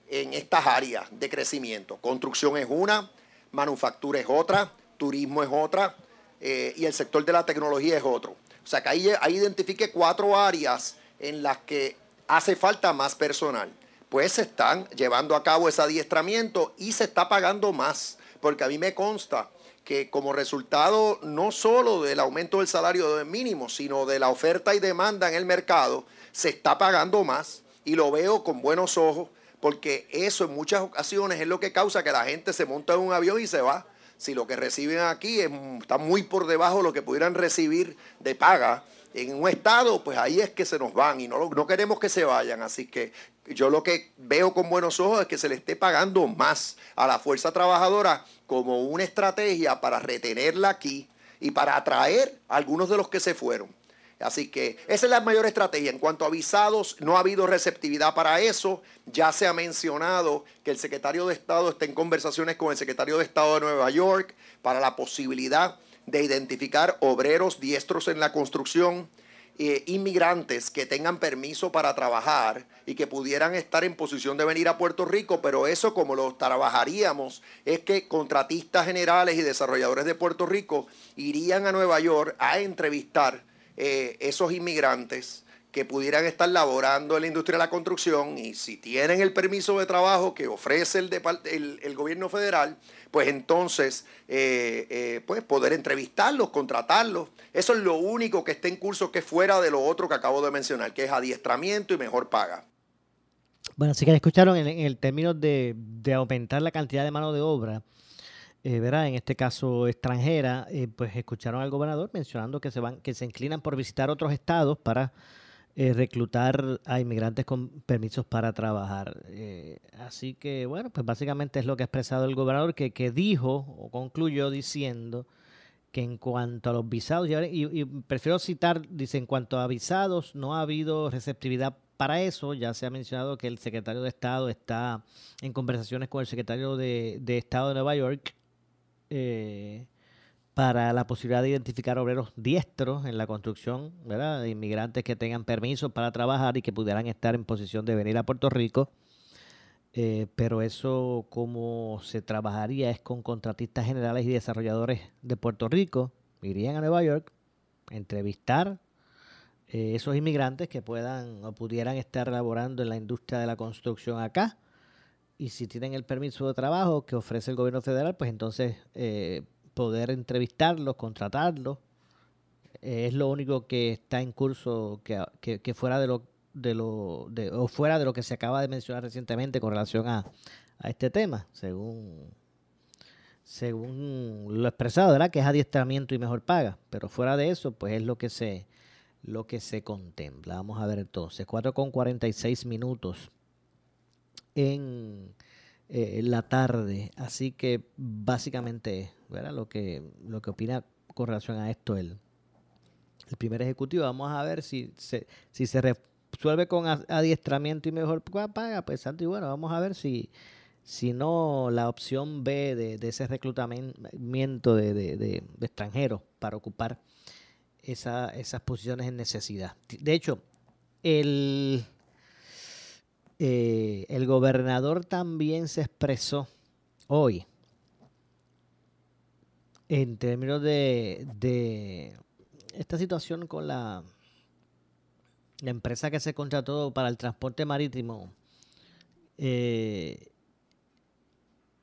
Speaker 13: en estas áreas de crecimiento. Construcción es una, manufactura es otra, turismo es otra eh, y el sector de la tecnología es otro. O sea que ahí, ahí identifique cuatro áreas en las que hace falta más personal. Pues se están llevando a cabo ese adiestramiento y se está pagando más, porque a mí me consta que como resultado no solo del aumento del salario mínimo, sino de la oferta y demanda en el mercado, se está pagando más y lo veo con buenos ojos, porque eso en muchas ocasiones es lo que causa que la gente se monta en un avión y se va si lo que reciben aquí está muy por debajo de lo que pudieran recibir de paga en un estado, pues ahí es que se nos van y no, no queremos que se vayan. Así que yo lo que veo con buenos ojos es que se le esté pagando más a la fuerza trabajadora como una estrategia para retenerla aquí y para atraer a algunos de los que se fueron. Así que esa es la mayor estrategia. En cuanto a visados, no ha habido receptividad para eso. Ya se ha mencionado que el secretario de Estado está en conversaciones con el secretario de Estado de Nueva York para la posibilidad de identificar obreros diestros en la construcción, eh, inmigrantes que tengan permiso para trabajar y que pudieran estar en posición de venir a Puerto Rico, pero eso como lo trabajaríamos es que contratistas generales y desarrolladores de Puerto Rico irían a Nueva York a entrevistar eh, esos inmigrantes que pudieran estar laborando en la industria de la construcción y si tienen el permiso de trabajo que ofrece el, gobierno federal, pues entonces eh, eh, pues poder entrevistarlos, contratarlos. Eso es lo único que está en curso que es fuera de lo otro que acabo de mencionar, que es adiestramiento y mejor paga.
Speaker 1: Bueno, así que escucharon en, el término de aumentar la cantidad de mano de obra eh, en este caso extranjera, eh, pues escucharon al gobernador mencionando que se van, que se inclinan por visitar otros estados para eh, reclutar a inmigrantes con permisos para trabajar. Eh, así que, bueno, pues básicamente es lo que ha expresado el gobernador, que, que dijo o concluyó diciendo que en cuanto a los visados, y, y, prefiero citar, dice, en cuanto a visados, no ha habido receptividad para eso. Ya se ha mencionado que el secretario de Estado está en conversaciones con el secretario de, de Estado de Nueva York eh, para la posibilidad de identificar obreros diestros en la construcción, ¿verdad? Inmigrantes que tengan permiso para trabajar y que pudieran estar en posición de venir a Puerto Rico. Eh, pero eso como se trabajaría es con contratistas generales y desarrolladores de Puerto Rico, irían a Nueva York, entrevistar eh, esos inmigrantes que puedan o pudieran estar laborando en la industria de la construcción acá y si tienen el permiso de trabajo que ofrece el gobierno federal, pues entonces eh, poder entrevistarlos, contratarlos. Eh, es lo único que está en curso que, que, fuera de lo, de lo de, o fuera de lo que se acaba de mencionar recientemente con relación a, a este tema, según según lo expresado, ¿verdad? Que es adiestramiento y mejor paga. Pero fuera de eso, pues es lo que se, lo que se contempla. Vamos a ver entonces, 4 con 46 minutos en eh, la tarde. Así que básicamente, ¿verdad? Lo que, lo que opina con relación a esto el, el primer ejecutivo. Vamos a ver si se, si se resuelve con adiestramiento y mejor paga, pues y bueno, vamos a ver si, si no la opción B de, de ese reclutamiento de, de, de, extranjeros para ocupar esa, esas posiciones en necesidad. De hecho, el eh, el gobernador también se expresó hoy en términos de, esta situación con la, la empresa que se contrató para el transporte marítimo eh,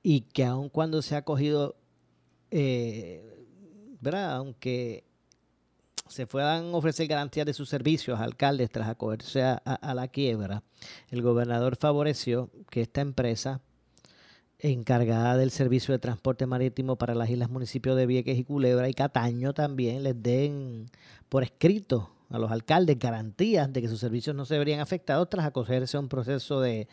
Speaker 1: y que aun cuando se ha cogido, eh, ¿verdad? Aunque se puedan ofrecer garantías de sus servicios a alcaldes tras acogerse a, la quiebra, el gobernador favoreció que esta empresa encargada del servicio de transporte marítimo para las islas municipios de Vieques y Culebra y Cataño también les den por escrito a los alcaldes garantías de que sus servicios no se verían afectados tras acogerse a un proceso de,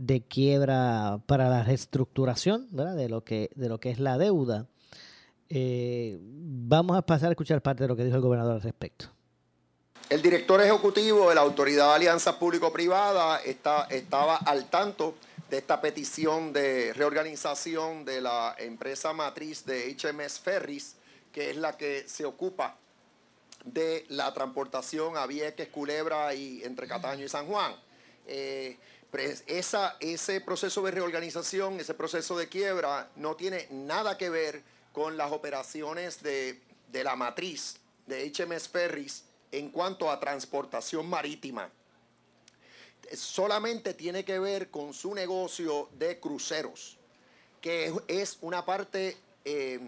Speaker 1: de quiebra para la reestructuración. De, lo que, de lo que es la deuda. Eh, vamos a pasar a escuchar parte de lo que dijo el gobernador al respecto.
Speaker 13: El director ejecutivo de la Autoridad de Alianza Público-Privada estaba al tanto de esta petición de reorganización de la empresa matriz de HMS Ferries, que es la que se ocupa de la transportación a Vieques, Culebra y entre Cataño y San Juan. Eh, esa, ese proceso de reorganización, ese proceso de quiebra, no tiene nada que ver con las operaciones de, de la matriz de HMS Ferries en cuanto a transportación marítima. Solamente tiene que ver con su negocio de cruceros, que es una parte eh,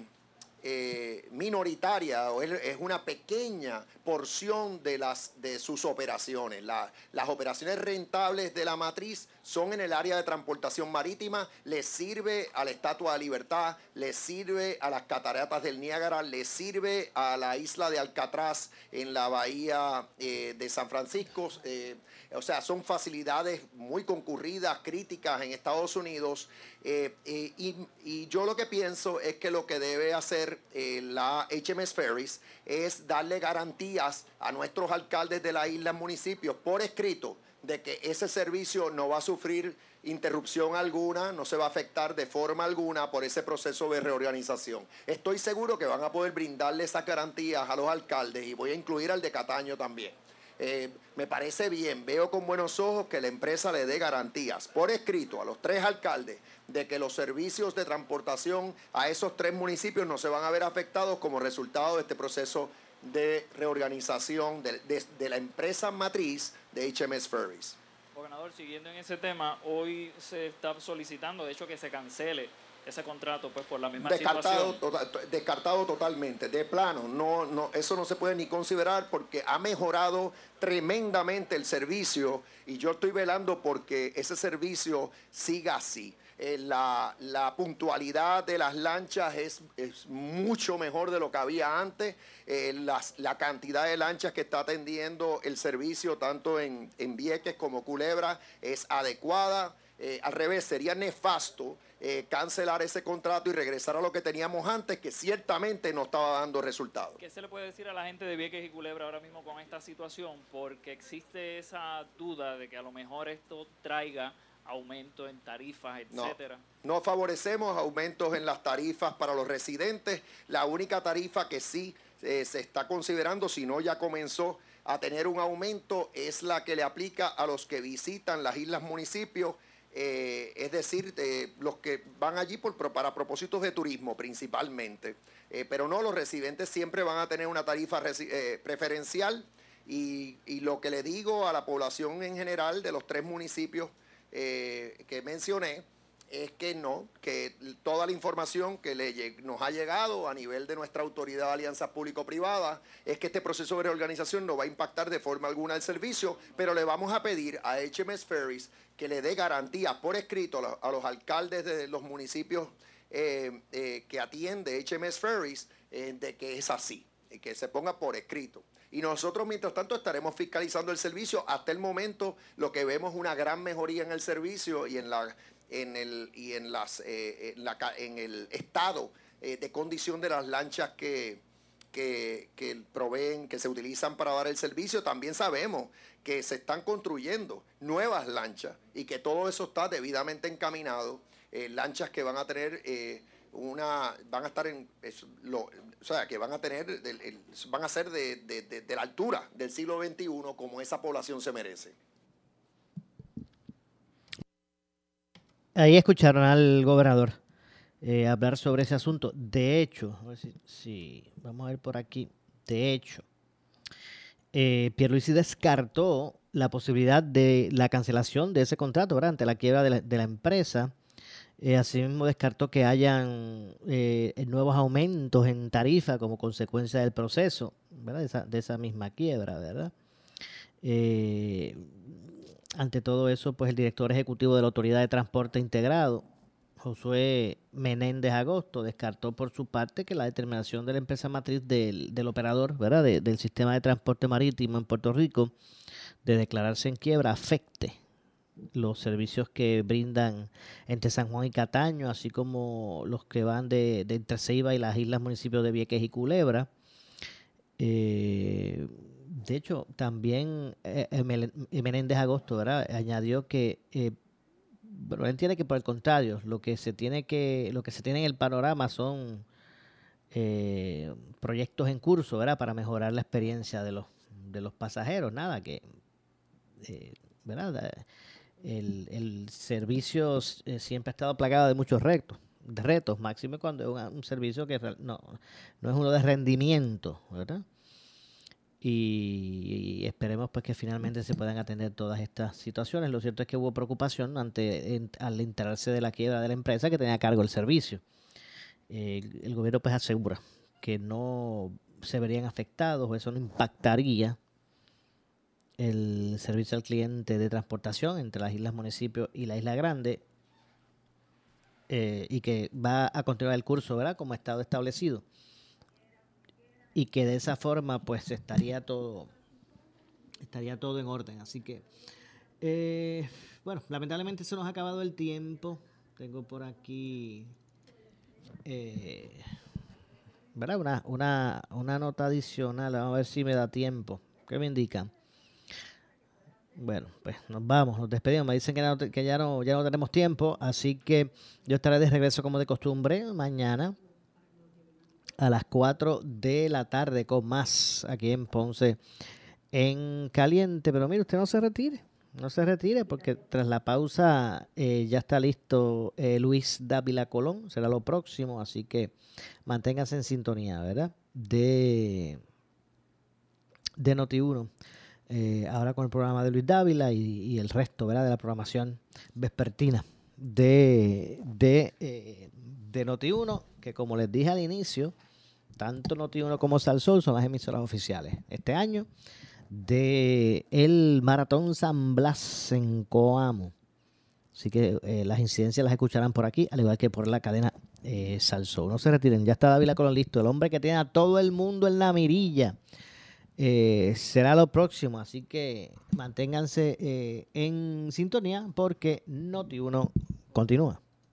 Speaker 13: eh, minoritaria o es, una pequeña porción de, las, de sus operaciones. las operaciones rentables de la matriz son en el área de transportación marítima, le sirve a la Estatua de Libertad, le sirve a las cataratas del Niágara, le sirve a la isla de Alcatraz en la bahía eh, de San Francisco. Eh, o sea, son facilidades muy concurridas, críticas en Estados Unidos. Eh, y, yo lo que pienso es que lo que debe hacer la HMS Ferries es darle garantías a nuestros alcaldes de la isla, municipios, por escrito, de que ese servicio no va a sufrir interrupción alguna, no se va a afectar de forma alguna por ese proceso de reorganización. Estoy seguro que van a poder brindarle esas garantías a los alcaldes y voy a incluir al de Cataño también. Eh, me parece bien, veo con buenos ojos que la empresa le dé garantías por escrito a los tres alcaldes de que los servicios de transportación a esos tres municipios no se van a ver afectados como resultado de este proceso de reorganización de, la empresa matriz de HMS Ferries.
Speaker 14: Gobernador, siguiendo en ese tema, hoy se está solicitando, de hecho, que se cancele ese contrato pues por la misma
Speaker 13: descartado, situación. descartado totalmente, de plano, no, no, eso no se puede ni considerar porque ha mejorado tremendamente el servicio y yo estoy velando porque ese servicio siga así. Eh, la, puntualidad de las lanchas es, es, mucho mejor de lo que había antes. Eh, la cantidad de lanchas que está atendiendo el servicio, tanto en, en Vieques como Culebra, es adecuada. Eh, al revés, sería nefasto cancelar ese contrato y regresar a lo que teníamos antes, que ciertamente no estaba dando resultados.
Speaker 14: ¿Qué se le puede decir a la gente de Vieques y Culebra ahora mismo con esta situación? Porque existe esa duda de que a lo mejor esto traiga aumento en tarifas, etcétera.
Speaker 13: No, favorecemos aumentos en las tarifas para los residentes. La única tarifa que sí eh, se está considerando, si no ya comenzó a tener un aumento, es la que le aplica a los que visitan las islas municipios. Eh, es decir, eh, los que van allí por, para propósitos de turismo principalmente. pero no, los residentes siempre van a tener una tarifa preferencial y, y, lo que le digo a la población en general de los tres municipios eh, que mencioné es que no, que toda la información que le, nos ha llegado a nivel de nuestra autoridad de alianzas público-privada es que este proceso de reorganización no va a impactar de forma alguna el servicio, pero le vamos a pedir a HMS Ferries que le dé garantías por escrito a los, alcaldes de los municipios eh, eh, que atiende HMS Ferries de que es así, que se ponga por escrito. Y nosotros, mientras tanto, estaremos fiscalizando el servicio. Hasta el momento, lo que vemos es una gran mejoría en el servicio y en, la, en, el, y en, las, eh, la, en el estado eh, de condición de las lanchas que, que, que, proveen, que se utilizan para dar el servicio. También sabemos que se están construyendo nuevas lanchas y que todo eso está debidamente encaminado. Eh, lanchas que van a tener una van a estar en o sea que van a tener van a ser de, de, la altura del siglo XXI como esa población se merece
Speaker 1: ahí escucharon al gobernador eh, hablar sobre ese asunto. De hecho, a si, vamos a ver por aquí. De hecho, eh, Pierluisi descartó la posibilidad de la cancelación de ese contrato ¿verdad? ante la quiebra de la, empresa. Eh, asimismo descartó que hayan eh, nuevos aumentos en tarifa como consecuencia del proceso ¿verdad? De, esa, de esa misma quiebra, ¿verdad? Ante todo eso, pues el director ejecutivo de la Autoridad de Transporte Integrado, Josué Menéndez Agosto, descartó por su parte que la determinación de la empresa matriz del, del operador, ¿verdad? De- del sistema de transporte marítimo en Puerto Rico, de declararse en quiebra, afecte los servicios que brindan entre San Juan y Cataño, así como los que van de, de entre Ceiba y las islas municipios de Vieques y Culebra. Eh, de hecho, también eh, eh, eh, Menéndez Agosto ¿verdad? añadió que eh, pero él entiende que por el contrario, lo que se tiene que, lo que se tiene en el panorama son eh, proyectos en curso, ¿verdad? Para mejorar la experiencia de los, de los pasajeros. Nada, que eh, ¿verdad? El, el servicio eh, siempre ha estado plagado de muchos retos, de retos, máximo cuando es un, un servicio que no, no es uno de rendimiento, ¿verdad? Y esperemos pues que finalmente se puedan atender todas estas situaciones. Lo cierto es que hubo preocupación ante al enterarse de la quiebra de la empresa que tenía a cargo el servicio. El, el gobierno pues asegura que no se verían afectados o eso no impactaría el servicio al cliente de transportación entre las islas municipios y la isla grande eh, y que va a continuar el curso, ¿verdad? Como ha estado establecido y que de esa forma pues estaría todo estaría todo en orden así que eh, bueno lamentablemente se nos ha acabado el tiempo tengo por aquí eh, ¿verdad? Una, una, una nota adicional vamos a ver si me da tiempo ¿qué me indican? Bueno, pues nos vamos, nos despedimos. Me dicen que, no, que ya, no, ya no tenemos tiempo, así que yo estaré de regreso como de costumbre mañana a las 4 de la tarde con más aquí en Ponce en caliente. Pero mire, usted no se retire, no se retire porque tras la pausa eh, ya está listo eh, Luis Dávila Colón, será lo próximo, así que manténganse en sintonía, ¿verdad? De, de Noti1. eh, ahora con el programa de Luis Dávila y, el resto, ¿verdad? De la programación vespertina de, de, de Noti1, que como les dije al inicio, tanto Noti1 como Salsol son las emisoras oficiales. Este año de el Maratón San Blas en Coamo. Así que eh, las incidencias las escucharán por aquí, al igual que por la cadena eh, Salsol. No se retiren, ya está Dávila Colón listo. El hombre que tiene a todo el mundo en la mirilla. Eh, será lo próximo, así que manténganse eh, en sintonía porque Noti1 continúa.